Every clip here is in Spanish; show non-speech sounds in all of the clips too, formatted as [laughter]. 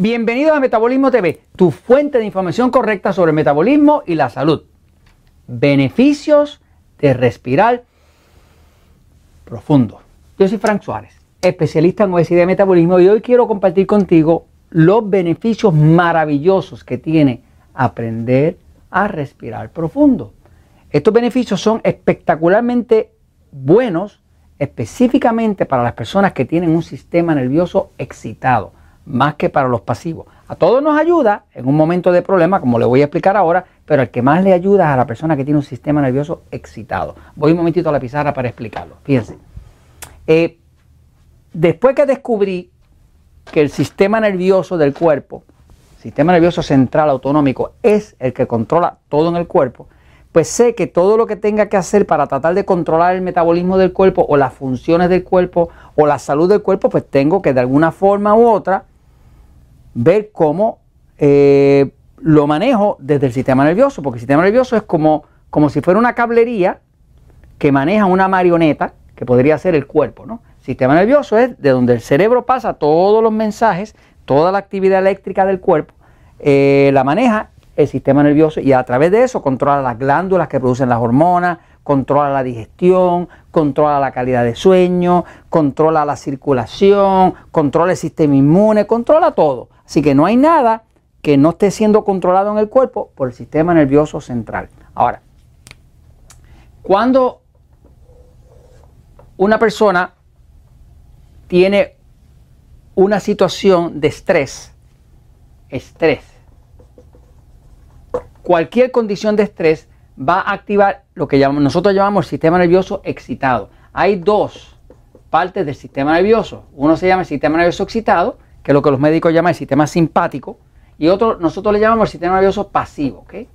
Bienvenidos a Metabolismo TV, tu fuente de información correcta sobre metabolismo y la salud. Beneficios de respirar profundo. Yo soy Frank Suárez, especialista en obesidad y metabolismo y hoy quiero compartir contigo los beneficios maravillosos que tiene aprender a respirar profundo. Estos beneficios son espectacularmente buenos específicamente para las personas que tienen un sistema nervioso excitado más que para los pasivos. A todos nos ayuda en un momento de problema, como le voy a explicar ahora, pero el que más le ayuda es a la persona que tiene un sistema nervioso excitado. Voy un momentito a la pizarra para explicarlo. Fíjense. Eh, después que descubrí que el sistema nervioso del cuerpo, sistema nervioso central autonómico, es el que controla todo en el cuerpo, pues sé que todo lo que tenga que hacer para tratar de controlar el metabolismo del cuerpo o las funciones del cuerpo o la salud del cuerpo, pues tengo que de alguna forma u otra ver cómo eh, lo manejo desde el sistema nervioso, porque el sistema nervioso es como, como si fuera una cablería que maneja una marioneta, que podría ser el cuerpo. ¿no? El sistema nervioso es de donde el cerebro pasa todos los mensajes, toda la actividad eléctrica del cuerpo, eh, la maneja el sistema nervioso y a través de eso controla las glándulas que producen las hormonas, controla la digestión, controla la calidad de sueño, controla la circulación, controla el sistema inmune, controla todo. Así que no hay nada que no esté siendo controlado en el cuerpo por el sistema nervioso central. Ahora, cuando una persona tiene una situación de estrés, estrés, cualquier condición de estrés va a activar lo que nosotros llamamos el sistema nervioso excitado. Hay dos partes del sistema nervioso. Uno se llama el sistema nervioso excitado, que es lo que los médicos llaman el sistema simpático, y otro nosotros le llamamos el sistema nervioso pasivo, que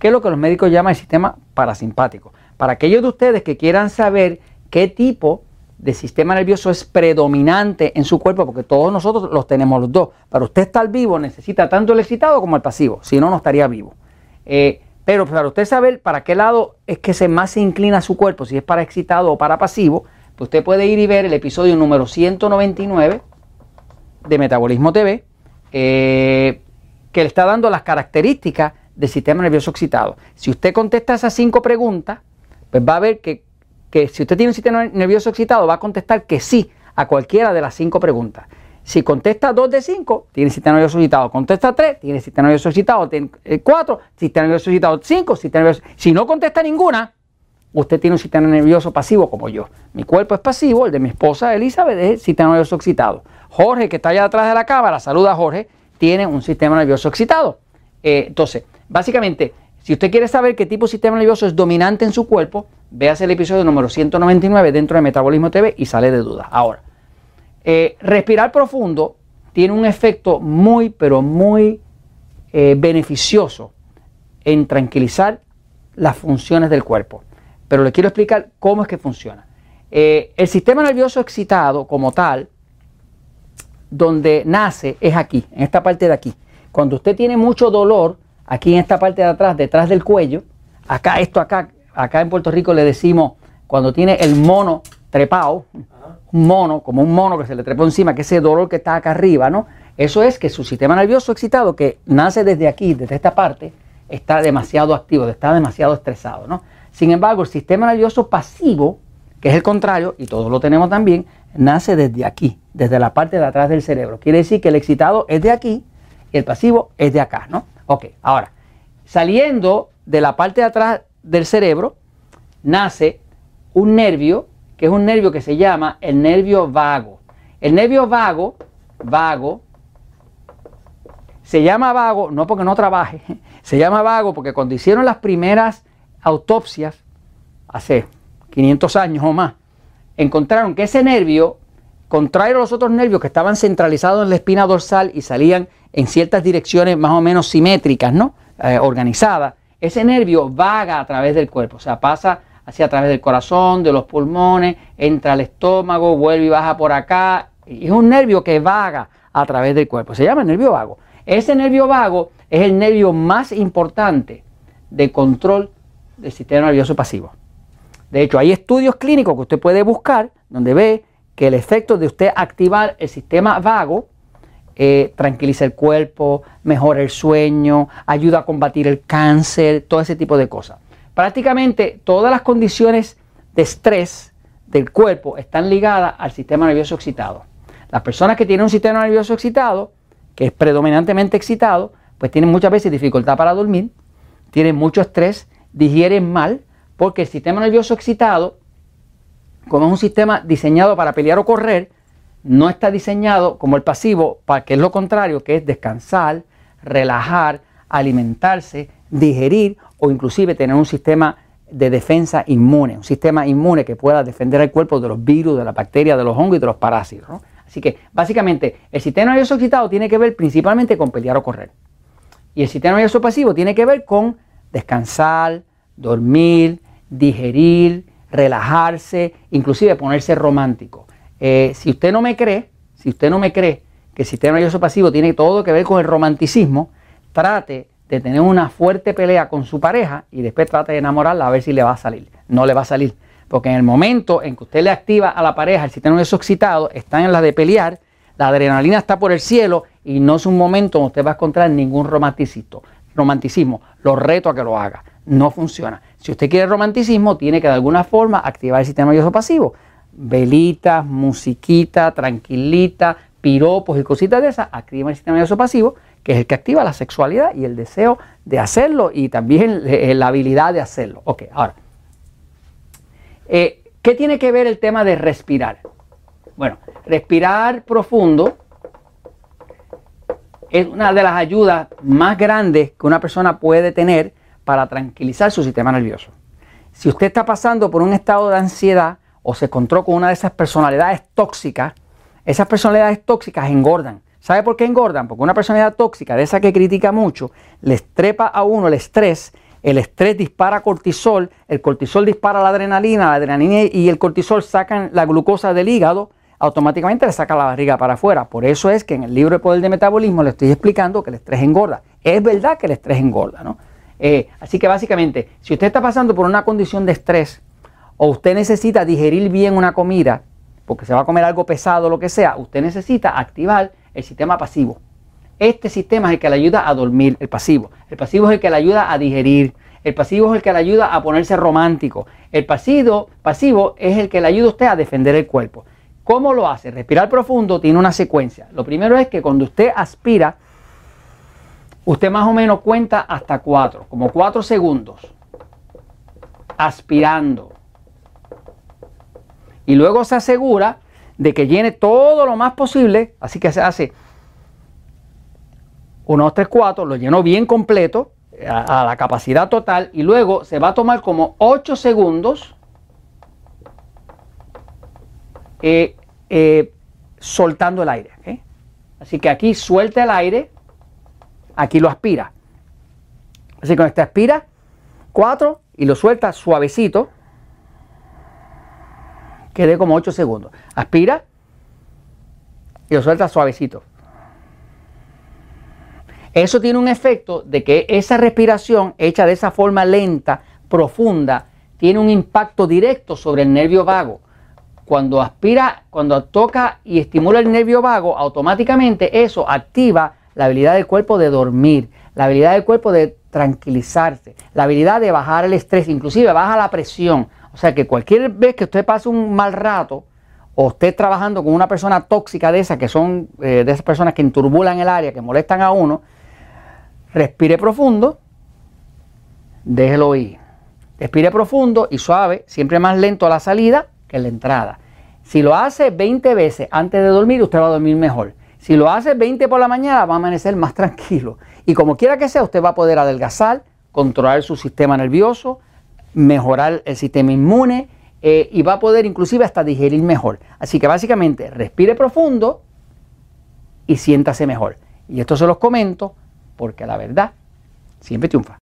es lo que los médicos llaman el sistema parasimpático. Para aquellos de ustedes que quieran saber qué tipo de sistema nervioso es predominante en su cuerpo, porque todos nosotros los tenemos los dos. Para usted estar vivo necesita tanto el excitado como el pasivo, si no, no estaría vivo. Eh, pero para usted saber para qué lado es que se más se inclina su cuerpo, si es para excitado o para pasivo, pues usted puede ir y ver el episodio número 199 de Metabolismo TV, eh, que le está dando las características del sistema nervioso excitado. Si usted contesta esas cinco preguntas, pues va a ver que, que si usted tiene un sistema nervioso excitado, va a contestar que sí a cualquiera de las cinco preguntas. Si contesta 2 de 5, tiene sistema nervioso excitado. Contesta 3, tiene sistema nervioso excitado. Tiene 4, eh, sistema nervioso excitado. 5, sistema nervioso. Si no contesta ninguna, usted tiene un sistema nervioso pasivo como yo. Mi cuerpo es pasivo, el de mi esposa Elizabeth es sistema nervioso excitado. Jorge, que está allá atrás de la cámara, saluda Jorge, tiene un sistema nervioso excitado. Eh, entonces, básicamente, si usted quiere saber qué tipo de sistema nervioso es dominante en su cuerpo, véase el episodio número 199 dentro de Metabolismo TV y sale de duda. Ahora, eh, respirar profundo tiene un efecto muy, pero muy eh, beneficioso en tranquilizar las funciones del cuerpo. Pero le quiero explicar cómo es que funciona. Eh, el sistema nervioso excitado como tal, donde nace, es aquí, en esta parte de aquí. Cuando usted tiene mucho dolor, aquí en esta parte de atrás, detrás del cuello, acá, esto acá, acá en Puerto Rico le decimos, cuando tiene el mono trepado, mono, como un mono que se le trepó encima, que ese dolor que está acá arriba, ¿no? Eso es que su sistema nervioso excitado, que nace desde aquí, desde esta parte, está demasiado activo, está demasiado estresado, ¿no? Sin embargo, el sistema nervioso pasivo, que es el contrario, y todos lo tenemos también, nace desde aquí, desde la parte de atrás del cerebro. Quiere decir que el excitado es de aquí y el pasivo es de acá, ¿no? Ok, ahora, saliendo de la parte de atrás del cerebro, nace un nervio es un nervio que se llama el nervio vago. El nervio vago, vago, se llama vago no porque no trabaje, [laughs] se llama vago porque cuando hicieron las primeras autopsias, hace 500 años o más, encontraron que ese nervio, contrario a los otros nervios que estaban centralizados en la espina dorsal y salían en ciertas direcciones más o menos simétricas, ¿no? Eh, organizadas, ese nervio vaga a través del cuerpo, o sea, pasa hacia a través del corazón, de los pulmones, entra al estómago, vuelve y baja por acá. Es un nervio que vaga a través del cuerpo. Se llama nervio vago. Ese nervio vago es el nervio más importante de control del sistema nervioso pasivo. De hecho, hay estudios clínicos que usted puede buscar donde ve que el efecto de usted activar el sistema vago eh, tranquiliza el cuerpo, mejora el sueño, ayuda a combatir el cáncer, todo ese tipo de cosas. Prácticamente todas las condiciones de estrés del cuerpo están ligadas al sistema nervioso excitado. Las personas que tienen un sistema nervioso excitado, que es predominantemente excitado, pues tienen muchas veces dificultad para dormir, tienen mucho estrés, digieren mal, porque el sistema nervioso excitado, como es un sistema diseñado para pelear o correr, no está diseñado como el pasivo para que es lo contrario, que es descansar, relajar, alimentarse, digerir o inclusive tener un sistema de defensa inmune, un sistema inmune que pueda defender el cuerpo de los virus, de las bacterias, de los hongos y de los parásitos. Así que básicamente el sistema nervioso excitado tiene que ver principalmente con pelear o correr. Y el sistema nervioso pasivo tiene que ver con descansar, dormir, digerir, relajarse, inclusive ponerse romántico. Eh, si usted no me cree, si usted no me cree que el sistema nervioso pasivo tiene todo que ver con el romanticismo, trate de tener una fuerte pelea con su pareja y después trate de enamorarla a ver si le va a salir. No le va a salir. Porque en el momento en que usted le activa a la pareja el sistema nervioso excitado, está en la de pelear, la adrenalina está por el cielo y no es un momento donde usted va a encontrar ningún romanticismo. romanticismo. Lo reto a que lo haga. No funciona. Si usted quiere romanticismo, tiene que de alguna forma activar el sistema nervioso pasivo. Velitas, musiquita, tranquilita, piropos y cositas de esas, activan el sistema nervioso pasivo, que es el que activa la sexualidad y el deseo de hacerlo y también eh, la habilidad de hacerlo. Ok, ahora, eh, ¿qué tiene que ver el tema de respirar? Bueno, respirar profundo es una de las ayudas más grandes que una persona puede tener para tranquilizar su sistema nervioso. Si usted está pasando por un estado de ansiedad o se encontró con una de esas personalidades tóxicas, esas personalidades tóxicas engordan. ¿Sabe por qué engordan? Porque una personalidad tóxica, de esa que critica mucho, le trepa a uno el estrés, el estrés dispara cortisol, el cortisol dispara la adrenalina, la adrenalina y el cortisol sacan la glucosa del hígado, automáticamente le saca la barriga para afuera. Por eso es que en el libro de Poder de Metabolismo le estoy explicando que el estrés engorda. Es verdad que el estrés engorda, ¿no? Eh, así que básicamente, si usted está pasando por una condición de estrés o usted necesita digerir bien una comida, porque se va a comer algo pesado o lo que sea, usted necesita activar el sistema pasivo. Este sistema es el que le ayuda a dormir, el pasivo. El pasivo es el que le ayuda a digerir. El pasivo es el que le ayuda a ponerse romántico. El pasivo, pasivo es el que le ayuda a usted a defender el cuerpo. ¿Cómo lo hace? Respirar profundo tiene una secuencia. Lo primero es que cuando usted aspira, usted más o menos cuenta hasta cuatro, como cuatro segundos, aspirando. Y luego se asegura de que llene todo lo más posible, así que se hace 1, 2, 3, 4, lo llenó bien completo a, la capacidad total y luego se va a tomar como 8 segundos eh, eh, soltando el aire. Así que aquí suelta el aire, aquí lo aspira. Así que cuando este aspira 4 y lo suelta suavecito, quede como 8 segundos. Aspira y lo suelta suavecito. Eso tiene un efecto de que esa respiración hecha de esa forma lenta, profunda, tiene un impacto directo sobre el nervio vago. Cuando aspira, cuando toca y estimula el nervio vago, automáticamente eso activa la habilidad del cuerpo de dormir, la habilidad del cuerpo de tranquilizarse, la habilidad de bajar el estrés, inclusive baja la presión. O sea que cualquier vez que usted pase un mal rato o esté trabajando con una persona tóxica de esas, que son eh, de esas personas que enturbulan el área, que molestan a uno, Respire profundo, déjelo ir. Respire profundo y suave, siempre más lento a la salida que la entrada. Si lo hace 20 veces antes de dormir, usted va a dormir mejor. Si lo hace 20 por la mañana, va a amanecer más [laughs] tranquilo. Y como quiera que sea, usted va a poder adelgazar, controlar su sistema nervioso, mejorar el sistema inmune eh, y va a poder inclusive hasta digerir mejor. Así que básicamente respire profundo y siéntase mejor. Y esto se los comento porque la verdad siempre triunfa.